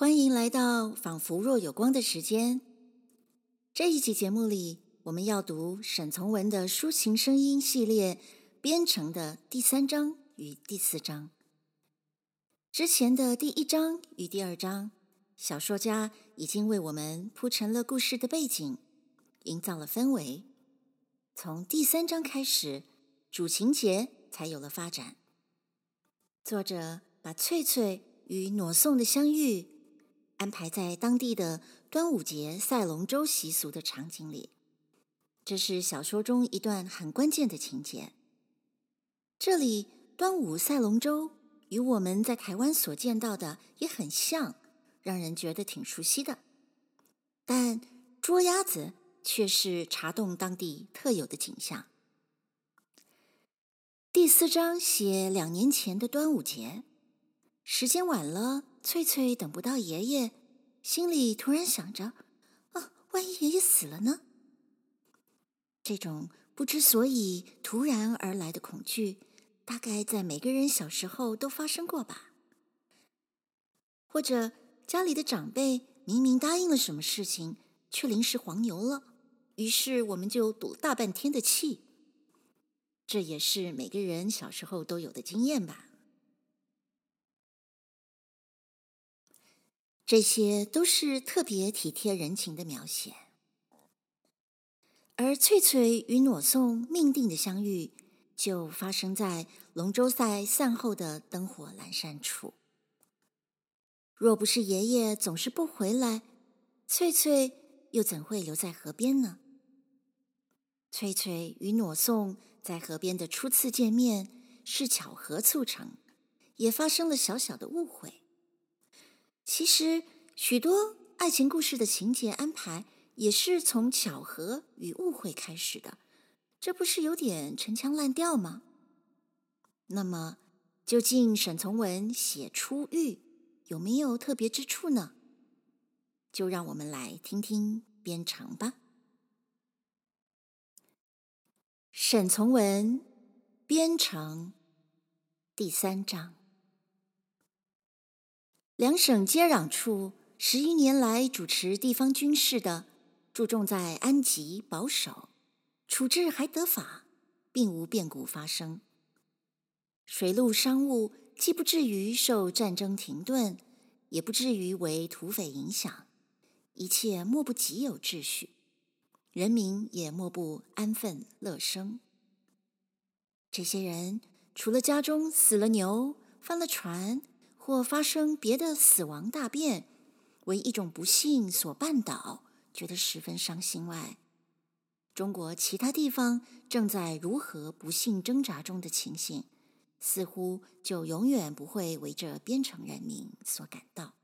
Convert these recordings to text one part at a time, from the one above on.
欢迎来到仿佛若有光的时间。这一集节目里，我们要读沈从文的抒情声音系列《边城》的第三章与第四章。之前的第一章与第二章，小说家已经为我们铺陈了故事的背景，营造了氛围。从第三章开始，主情节才有了发展。作者把翠翠与儺宋的相遇。安排在当地的端午节赛龙舟习俗的场景里，这是小说中一段很关键的情节。这里端午赛龙舟与我们在台湾所见到的也很像，让人觉得挺熟悉的。但捉鸭子却是茶洞当地特有的景象。第四章写两年前的端午节，时间晚了。翠翠等不到爷爷，心里突然想着：“啊，万一爷爷死了呢？”这种不知所以、突然而来的恐惧，大概在每个人小时候都发生过吧。或者家里的长辈明明答应了什么事情，却临时黄牛了，于是我们就赌大半天的气。这也是每个人小时候都有的经验吧。这些都是特别体贴人情的描写，而翠翠与儺宋命定的相遇，就发生在龙舟赛散后的灯火阑珊处。若不是爷爷总是不回来，翠翠又怎会留在河边呢？翠翠与儺宋在河边的初次见面是巧合促成，也发生了小小的误会。其实，许多爱情故事的情节安排也是从巧合与误会开始的，这不是有点陈腔滥调吗？那么，究竟沈从文写初遇有没有特别之处呢？就让我们来听听边城吧。沈从文边城第三章。两省接壤处，十余年来主持地方军事的，注重在安吉保守，处置还得法，并无变故发生。水陆商务既不至于受战争停顿，也不至于为土匪影响，一切莫不极有秩序，人民也莫不安分乐生。这些人除了家中死了牛，翻了船，或发生别的死亡大变，为一种不幸所绊倒，觉得十分伤心外，中国其他地方正在如何不幸挣扎中的情形，似乎就永远不会为这边城人民所感到。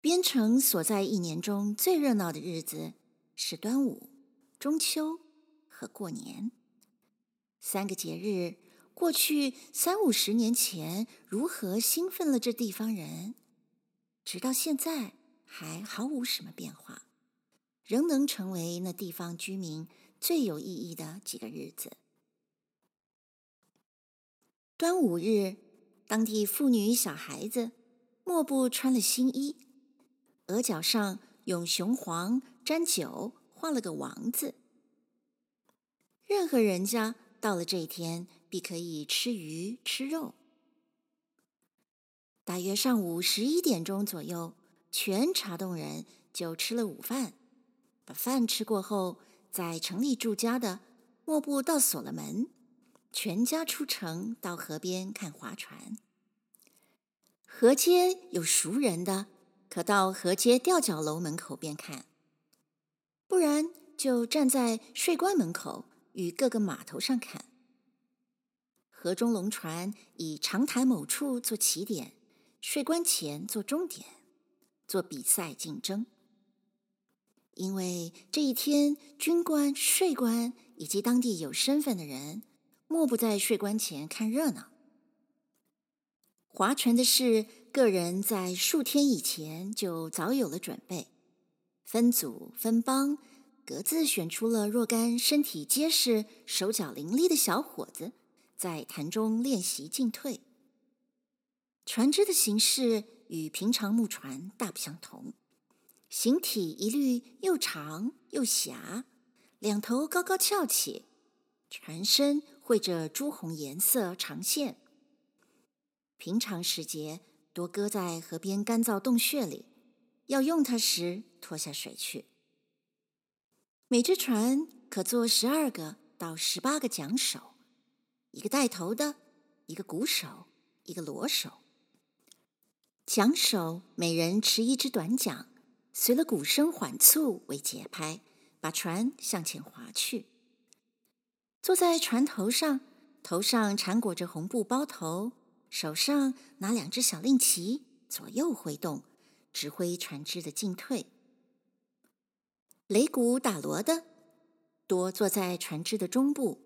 边城所在一年中最热闹的日子是端午、中秋和过年三个节日。过去三五十年前，如何兴奋了这地方人，直到现在还毫无什么变化，仍能成为那地方居民最有意义的几个日子。端午日，当地妇女小孩子莫不穿了新衣，额角上用雄黄沾酒画了个王字。任何人家到了这一天，必可以吃鱼吃肉。大约上午十一点钟左右，全茶洞人就吃了午饭。把饭吃过后，在城里住家的，莫不到锁了门，全家出城到河边看划船。河街有熟人的，可到河街吊脚楼门口边看；不然就站在税关门口与各个码头上看。河中龙船以长潭某处做起点，税关前做终点，做比赛竞争。因为这一天，军官、税官以及当地有身份的人，莫不在税关前看热闹。划船的事，个人在数天以前就早有了准备，分组分帮，各自选出了若干身体结实、手脚伶俐的小伙子。在潭中练习进退。船只的形式与平常木船大不相同，形体一律又长又狭，两头高高翘起，船身绘着朱红颜色长线。平常时节多搁在河边干燥洞穴里，要用它时拖下水去。每只船可坐十二个到十八个桨手，一个带头的，一个鼓手，一个锣手。桨手每人持一支短桨，随了鼓声缓促为节拍，把船向前划去。坐在船头上，头上缠裹着红布包头，手上拿两只小令旗，左右挥动，指挥船只的进退。擂鼓打锣的多坐在船只的中部，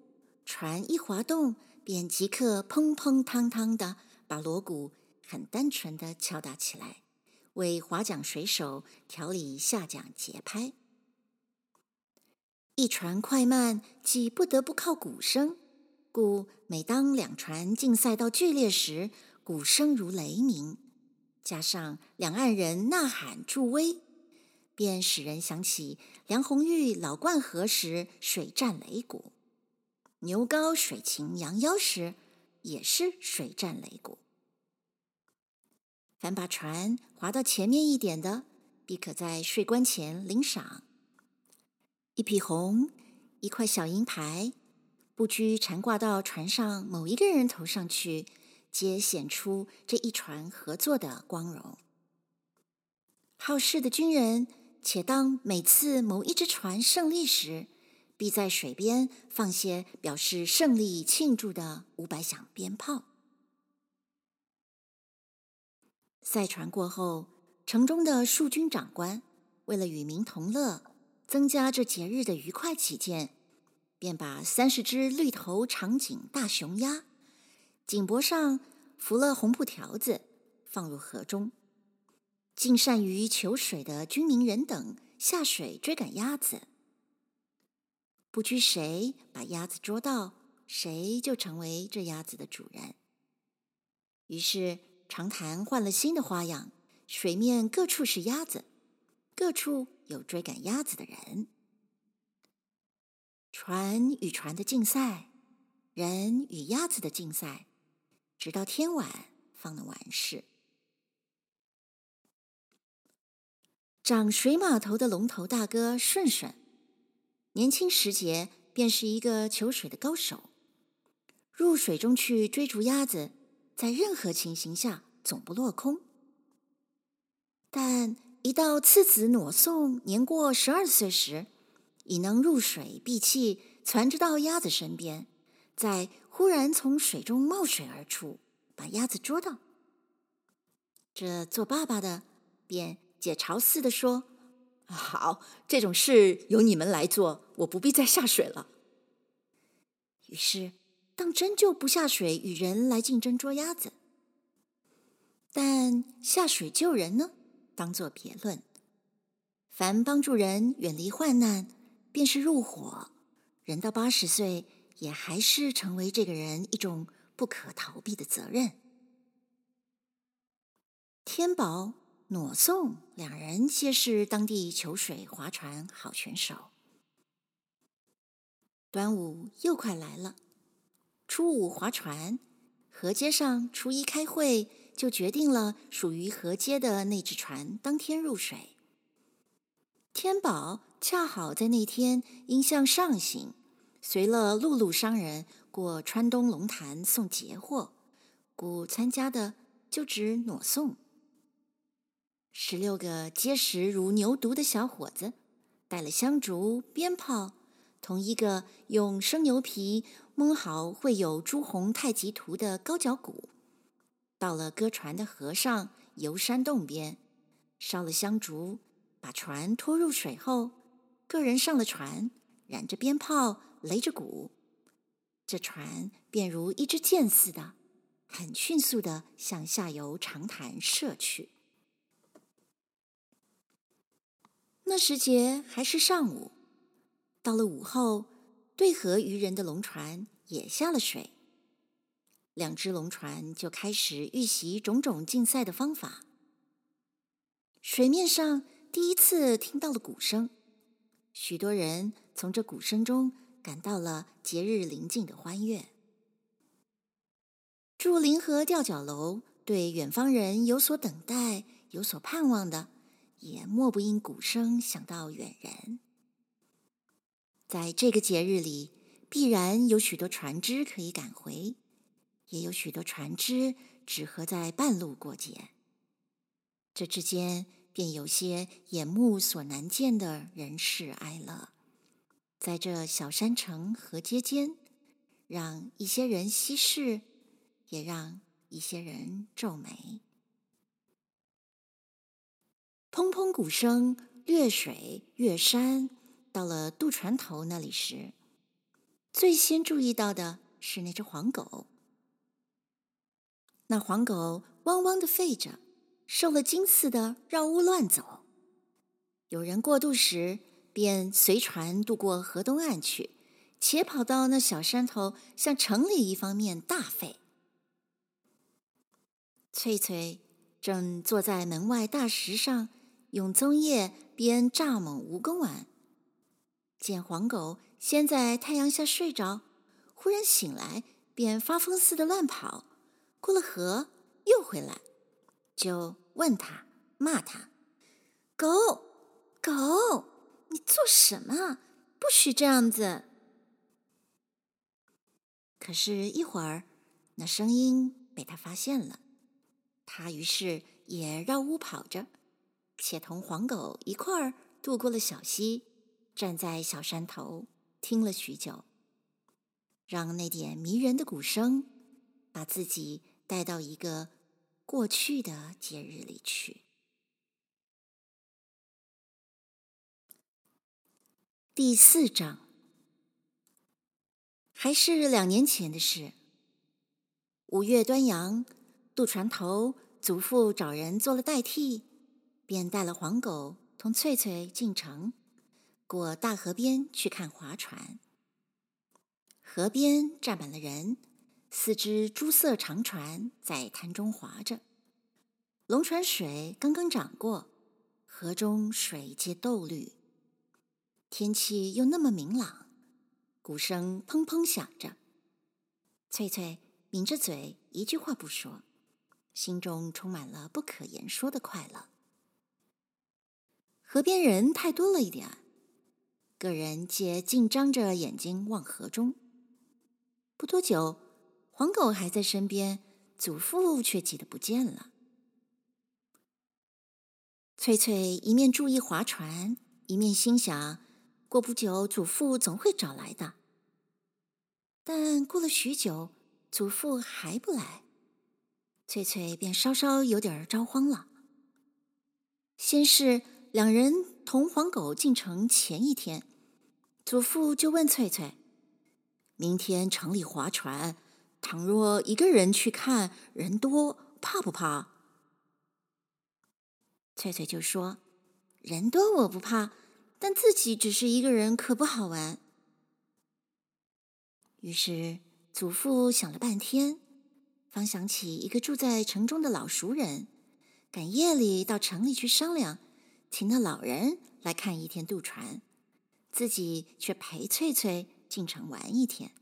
船一滑动，便即刻砰砰汤汤的把锣鼓。很单纯的敲打起来，为划桨水手调理下桨节拍。一船快慢既不得不靠鼓声，故每当两船竞赛到剧烈时，鼓声如雷鸣，加上两岸人呐喊助威，便使人想起梁红玉老灌河时水战擂鼓，牛皋水禽羊腰时也是水战擂鼓。凡把船划到前面一点的，必可在税关前领赏。一匹红，一块小银牌，不拘缠挂到船上某一个人头上去，皆显出这一船合作的光荣。好事的军人，且当每次某一只船胜利时，必在水边放些表示胜利庆祝的五百响鞭炮。赛船过后，城中的庶军长官为了与民同乐，增加这节日的愉快起见，便把三十只绿头长颈大雄鸭，颈脖上缚了红布条子，放入河中。尽善于求水的军民人等下水追赶鸭子，不拘谁把鸭子捉到，谁就成为这鸭子的主人。于是。长潭换了新的花样，水面各处是鸭子，各处有追赶鸭子的人。船与船的竞赛，人与鸭子的竞赛，直到天晚方能完事。掌水码头的龙头大哥顺顺，年轻时节便是一个求水的高手，入水中去追逐鸭子。在任何情形下总不落空，但一到次子挪送年过十二岁时，已能入水闭气，攒着到鸭子身边，再忽然从水中冒水而出，把鸭子捉到。这做爸爸的便解嘲似的说：“好，这种事由你们来做，我不必再下水了。”于是。当真就不下水与人来竞争捉鸭子，但下水救人呢，当作别论。凡帮助人远离患难，便是入伙，人到八十岁也还是成为这个人一种不可逃避的责任。天宝、挪送两人皆是当地求水划船好选手。端午又快来了。初五划船，河街上初一开会，就决定了属于河街的那只船当天入水。天宝恰好在那天因向上行，随了陆路商人过川东龙潭送节货，故参加的就只挪送。十六个结实如牛犊的小伙子，带了香烛、鞭炮，同一个用生牛皮。蒙好绘有朱红太极图的高脚鼓，到了搁船的河上游山洞边，烧了香烛，把船拖入水后，个人上了船，燃着鞭炮，擂着鼓，这船便如一支箭似的，很迅速地向下游长潭射去。那时节还是上午，到了午后。对河渔人的龙船也下了水，两只龙船就开始预习种种竞赛的方法。水面上第一次听到了鼓声，许多人从这鼓声中感到了节日临近的欢悦。住临河吊脚楼，对远方人有所等待、有所盼望的，也莫不因鼓声想到远人。在这个节日里，必然有许多船只可以赶回，也有许多船只只合在半路过节。这之间便有些眼目所难见的人世哀乐，在这小山城河街间，让一些人稀释，也让一些人皱眉。砰砰鼓声，掠水越山。到了渡船头那里时，最先注意到的是那只黄狗。那黄狗汪汪的吠着，受了惊似的绕屋乱走。有人过渡时，便随船渡过河东岸去，且跑到那小山头，向城里一方面大吠。翠翠正坐在门外大石上，用棕叶编蚱蜢蜈蚣丸。见黄狗先在太阳下睡着，忽然醒来，便发疯似的乱跑，过了河又回来，就问他骂他：“狗狗，你做什么？不许这样子！”可是，一会儿那声音被他发现了，他于是也绕屋跑着，且同黄狗一块儿渡过了小溪。站在小山头听了许久，让那点迷人的鼓声把自己带到一个过去的节日里去。第四章还是两年前的事。五月端阳，渡船头祖父找人做了代替，便带了黄狗同翠翠进城。过大河边去看划船，河边站满了人，四只朱色长船在潭中划着。龙船水刚刚涨过，河中水皆豆绿，天气又那么明朗，鼓声砰砰响着。翠翠抿着嘴，一句话不说，心中充满了不可言说的快乐。河边人太多了一点。个人皆尽张着眼睛望河中。不多久，黄狗还在身边，祖父却急得不见了。翠翠一面注意划船，一面心想：过不久，祖父总会找来的。但过了许久，祖父还不来，翠翠便稍稍有点着慌了。先是两人。同黄狗进城前一天，祖父就问翠翠：“明天城里划船，倘若一个人去看，人多，怕不怕？”翠翠就说：“人多我不怕，但自己只是一个人可不好玩。”于是祖父想了半天，方想起一个住在城中的老熟人，赶夜里到城里去商量。请那老人来看一天渡船，自己却陪翠翠进城玩一天。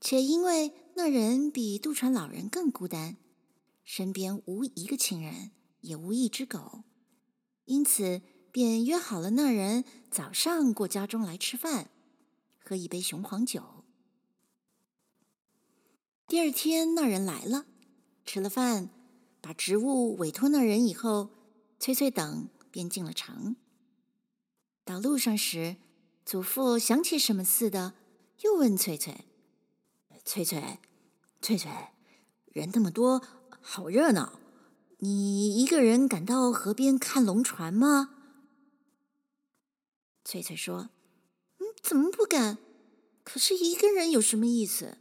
且因为那人比渡船老人更孤单，身边无一个亲人，也无一只狗，因此便约好了那人早上过家中来吃饭，喝一杯雄黄酒。第二天那人来了，吃了饭，把职务委托那人以后。翠翠等便进了城。到路上时，祖父想起什么似的，又问翠翠：“翠翠，翠翠，人那么多，好热闹，你一个人敢到河边看龙船吗？”翠翠说：“嗯，怎么不敢？可是一个人有什么意思？”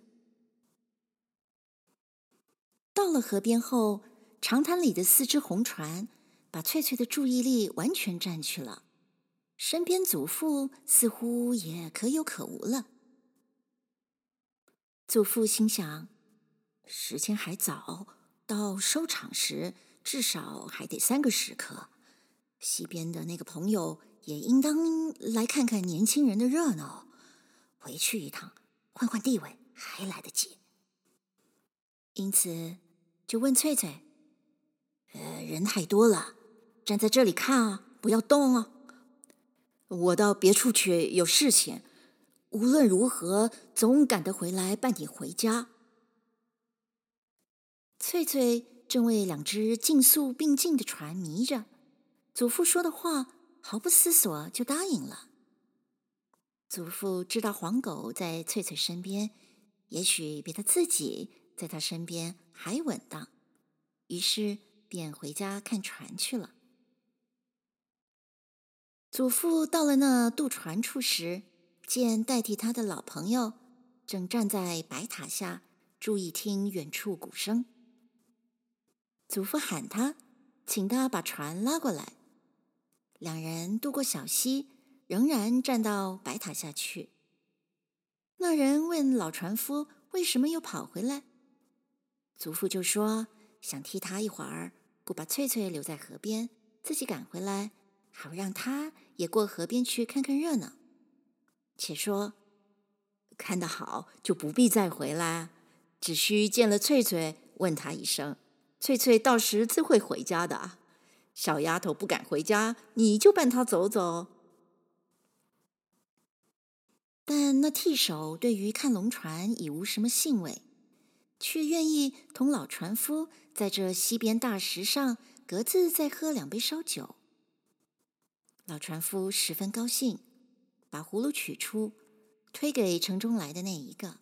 到了河边后，长潭里的四只红船。把翠翠的注意力完全占去了，身边祖父似乎也可有可无了。祖父心想：时间还早，到收场时至少还得三个时刻。西边的那个朋友也应当来看看年轻人的热闹。回去一趟，换换地位还来得及。因此，就问翠翠：“呃，人太多了，站在这里看啊，不要动啊。我到别处去有事情，无论如何总赶得回来办你回家。”翠翠正为两只竞速并进的船迷着，祖父说的话毫不思索就答应了。祖父知道黄狗在翠翠身边，也许比他自己在他身边还稳当，于是便回家看船去了。祖父到了那渡船处时，见代替他的老朋友正站在白塔下，注意听远处鼓声。祖父喊他，请他把船拉过来。两人渡过小溪，仍然站到白塔下去。那人问老船夫：“为什么又跑回来？”祖父就说：“想替他一会儿，不把翠翠留在河边，自己赶回来，好让他也过河边去看看热闹。”且说，看得好，就不必再回来，只需见了翠翠，问他一声。翠翠到时自会回家的。小丫头不敢回家，你就伴她走走。但那替手对于看龙船已无什么兴味，却愿意同老船夫在这溪边大石上各自再喝两杯烧酒。老船夫十分高兴，把葫芦取出，推给城中来的那一个。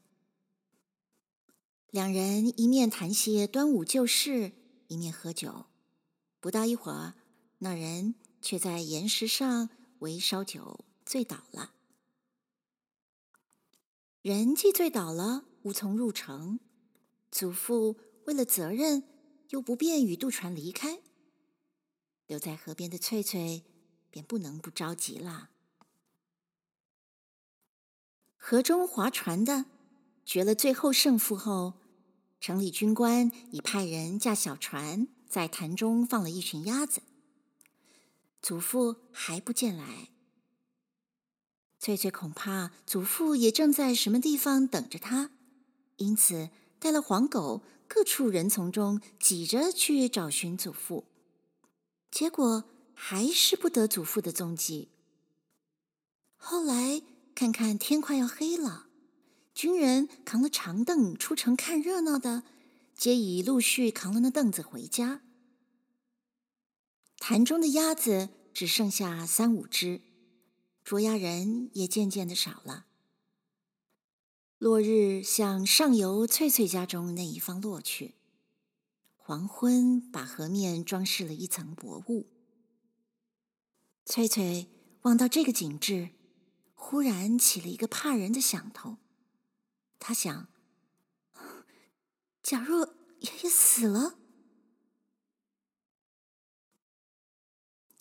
两人一面谈些端午旧事，一面喝酒。不到一会儿，那人却在岩石上围烧酒，醉倒了。人既醉倒了，无从入城。祖父为了责任，又不便与渡船离开，留在河边的翠翠便不能不着急了。河中划船的。决了最后胜负后，城里军官已派人驾小船在潭中放了一群鸭子。祖父还不见来，翠翠恐怕祖父也正在什么地方等着他，因此带了黄狗各处人丛中挤着去找寻祖父，结果还是不得祖父的踪迹。后来看看天快要黑了。军人扛了长凳出城看热闹的，皆已陆续扛了那凳子回家。潭中的鸭子只剩下三五只，捉鸭人也渐渐的少了。落日向上游翠翠家中那一方落去，黄昏把河面装饰了一层薄雾。翠翠望到这个景致，忽然起了一个怕人的想头。他想：假若爷爷死了，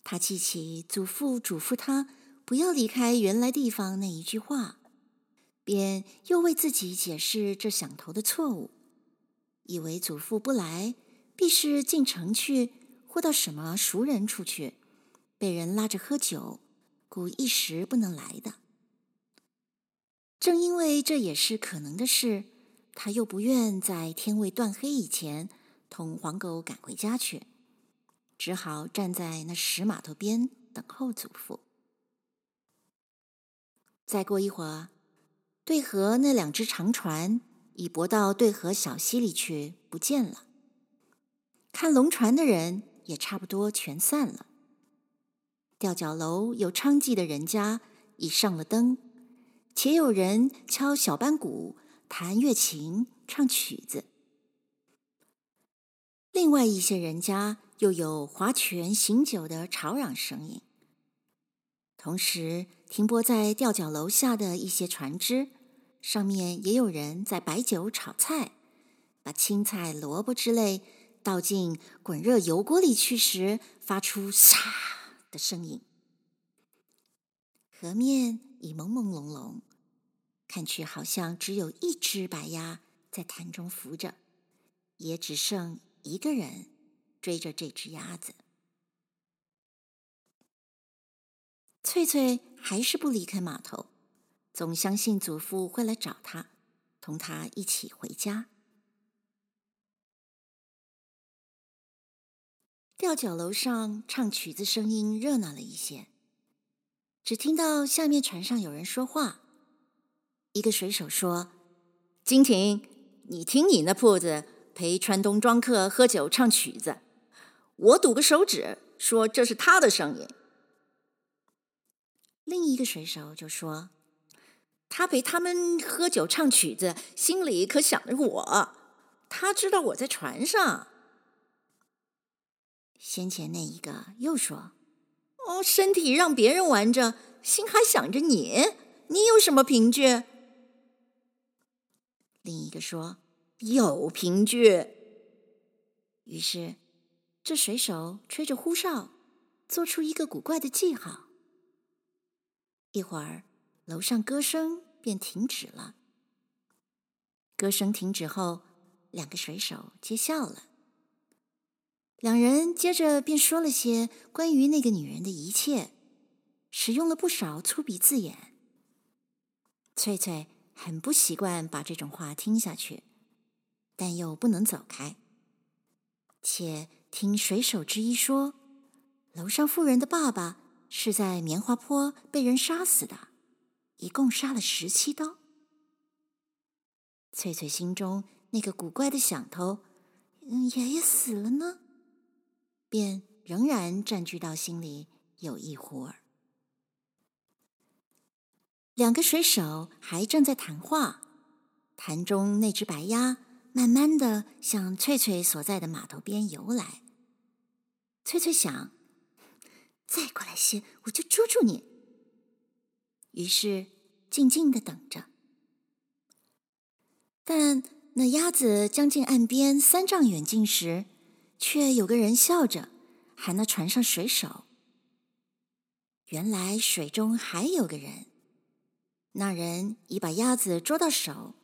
他记起祖父嘱咐他不要离开原来地方那一句话，便又为自己解释这想头的错误，以为祖父不来，必是进城去或到什么熟人处去，被人拉着喝酒，故一时不能来的。正因为这也是可能的事，他又不愿在天未断黑以前同黄狗赶回家去，只好站在那石码头边等候祖父。再过一会儿，对河那两只长船已泊到对河小溪里去，不见了。看龙船的人也差不多全散了。吊脚楼有娼妓的人家已上了灯。且有人敲小班鼓、弹乐琴、唱曲子。另外一些人家又有划拳、行酒的吵嚷声音。同时，停泊在吊脚楼下的一些船只，上面也有人在摆酒炒菜，把青菜、萝卜之类倒进滚热油锅里去时，发出“沙”的声音。河面已朦朦胧胧。看去好像只有一只白鸭在潭中浮着，也只剩一个人追着这只鸭子。翠翠还是不离开码头，总相信祖父会来找她，同她一起回家。吊脚楼上唱曲子声音热闹了一些，只听到下面船上有人说话。一个水手说：“金婷，你听你那铺子陪川东庄客喝酒唱曲子，我赌个手指，说这是他的声音。”另一个水手就说：“他陪他们喝酒唱曲子，心里可想着我，他知道我在船上。”先前那一个又说：“哦，身体让别人玩着，心还想着你，你有什么凭据？”另一个说：“有凭据。”于是，这水手吹着呼哨，做出一个古怪的记号。一会儿，楼上歌声便停止了。歌声停止后，两个水手皆笑了。两人接着便说了些关于那个女人的一切，使用了不少粗鄙字眼。翠翠很不习惯把这种话听下去，但又不能走开。且听水手之一说，楼上妇人的爸爸是在棉花坡被人杀死的，一共杀了十七刀。翠翠心中那个古怪的想头，嗯，爷爷死了呢？便仍然占据到心里有一忽儿。两个水手还正在谈话，潭中那只白鸭慢慢的向翠翠所在的码头边游来。翠翠想，再过来些，我就捉住你。于是静静的等着。但那鸭子将近岸边三丈远近时，却有个人笑着喊那船上水手。原来水中还有个人，那人已把鸭子捉到手，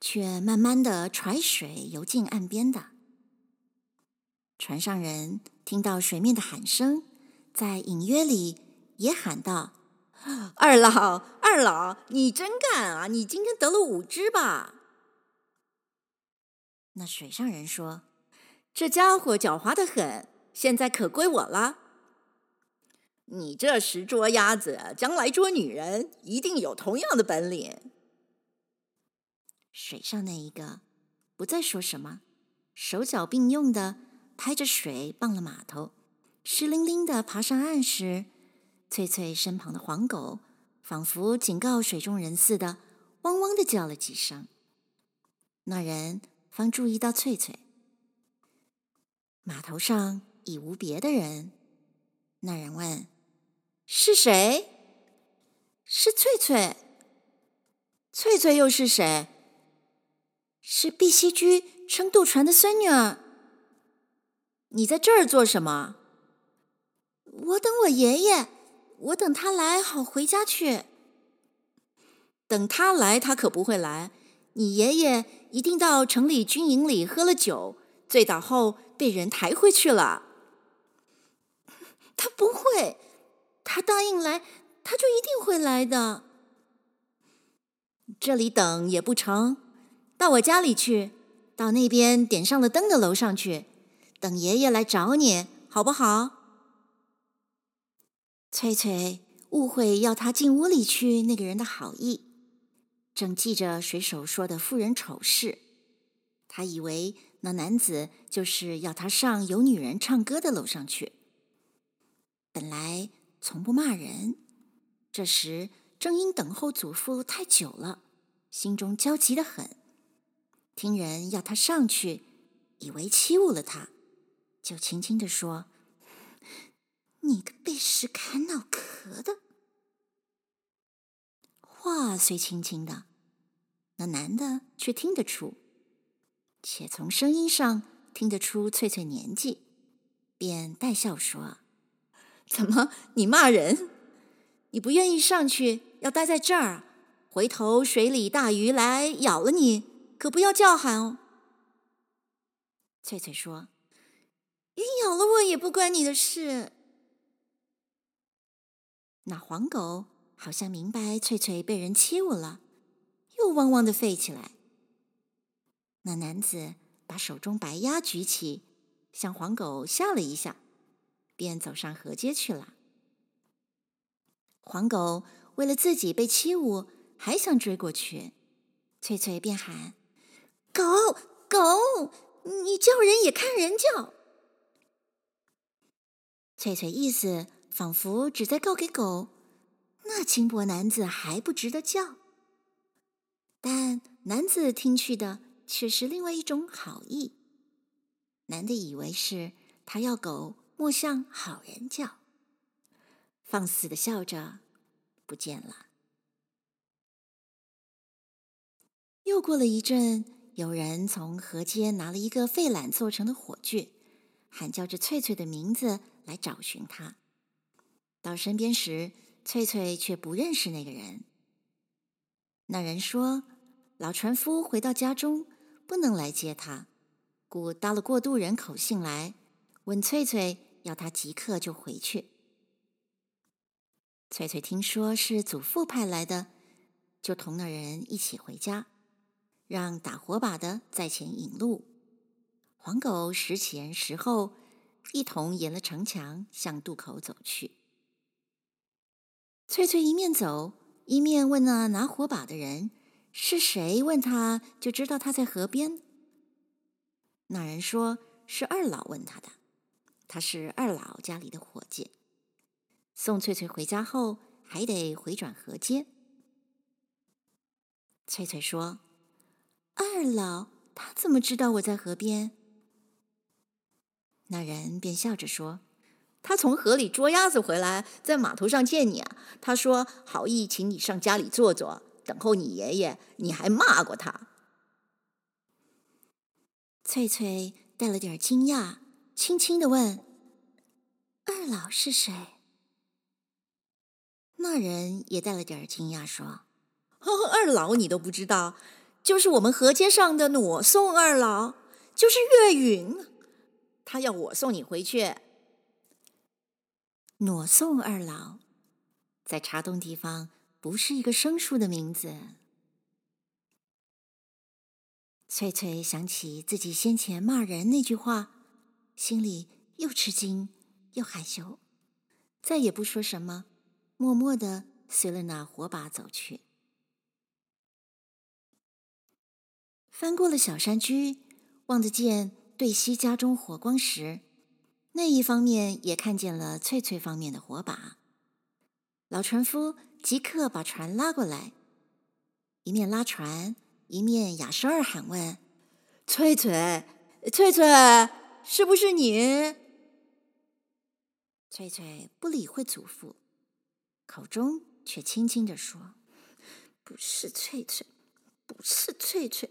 却慢慢的揣水游进岸边的。船上人听到水面的喊声，在隐约里也喊道：“二老，二老，你真干啊！你今天得了五只吧？”那水上人说。这家伙狡猾得很，现在可归我了。你这时捉鸭子，将来捉女人，一定有同样的本领。水上那一个不再说什么，手脚并用的拍着水，傍了码头，湿淋淋的爬上岸时，翠翠身旁的黄狗仿佛警告水中人似的，汪汪的叫了几声。那人方注意到翠翠。码头上已无别的人。那人问：“是谁？”“是翠翠。”“翠翠又是谁？”“是碧溪居撑渡船的孙女儿。”“你在这儿做什么？”“我等我爷爷，我等他来好回家去。”“等他来，他可不会来。你爷爷一定到城里军营里喝了酒，醉倒后。”被人抬回去了。他不会，他答应来，他就一定会来的。这里等也不成，到我家里去，到那边点上了灯的楼上去，等爷爷来找你，好不好？翠翠误会要他进屋里去那个人的好意，正记着水手说的妇人丑事，他以为。那男子就是要他上有女人唱歌的楼上去。本来从不骂人，这时正因等候祖父太久了，心中焦急得很。听人要他上去，以为欺侮了他，就轻轻地说：“你个背时砍脑壳的。”话虽轻轻的，那男的却听得出。且从声音上听得出翠翠年纪，便带笑说：“怎么，你骂人？你不愿意上去，要待在这儿，回头水里大鱼来咬了你，可不要叫喊哦。”翠翠说：“鱼咬了我也不关你的事。”那黄狗好像明白翠翠被人欺侮了，又汪汪的吠起来。那男子把手中白鸭举起，向黄狗笑了一下，便走上河街去了。黄狗为了自己被欺侮，还想追过去，翠翠便喊：“狗狗，你叫人也看人叫。”翠翠意思仿佛只在告给狗，那轻薄男子还不值得叫。但男子听去的却是另外一种好意，男的以为是他要狗莫向好人叫。放肆的笑着，不见了。又过了一阵，有人从河街拿了一个废缆做成的火炬，喊叫着翠翠的名字来找寻他。到身边时，翠翠却不认识那个人。那人说：“老船夫回到家中，不能来接他，故搭了过渡人口信来，问翠翠要他即刻就回去。”翠翠听说是祖父派来的，就同那人一起回家，让打火把的在前引路，黄狗时前时后，一同沿了城墙向渡口走去。翠翠一面走一面问那拿火把的人是谁，问他就知道他在河边。那人说是二老问他的，他是二老家里的伙计。送翠翠回家后，还得回转河街。翠翠说：“二老，他怎么知道我在河边？”那人便笑着说：“他从河里捉鸭子回来，在码头上见你啊。他说好意请你上家里坐坐，等候你爷爷。你还骂过他。”翠翠带了点惊讶，轻轻的问：“二老是谁？”那人也带了点惊讶，说：“呵呵二老你都不知道，就是我们河街上的裸送二老，就是岳云，他要我送你回去。”裸送二老，在茶洞地方不是一个生疏的名字。翠翠想起自己先前骂人那句话，心里又吃惊又害羞，再也不说什么。默默地随了那火把走去，翻过了小山居，望得见对西家中火光时，那一方面也看见了翠翠方面的火把。老船夫即刻把船拉过来，一面拉船，一面哑声儿喊问：“翠翠，翠翠，是不是你？”翠翠不理会祖父。口中却轻轻地说：“不是翠翠，不是翠翠，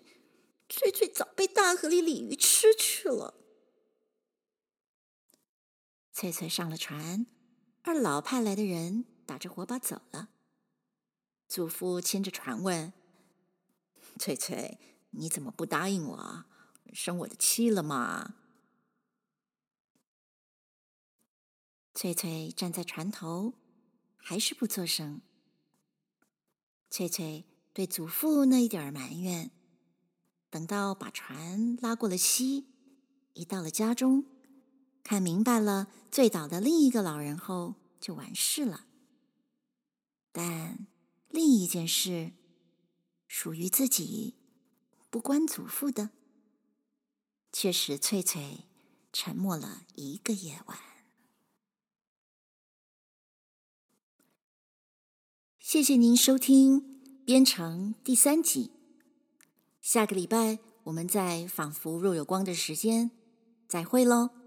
翠翠早被大河里鲤鱼吃去了。”翠翠上了船，二老派来的人打着火把走了。祖父牵着船问：“翠翠，你怎么不答应我，生我的气了吗？”翠翠站在船头。还是不作声。翠翠对祖父那一点埋怨，等到把船拉过了溪，一到了家中，看明白了醉倒的另一个老人后，就完事了。但另一件事，属于自己，不关祖父的，却使翠翠沉默了一个夜晚。谢谢您收听《边城》第三集。下个礼拜我们在仿佛若有光的时间再会喽。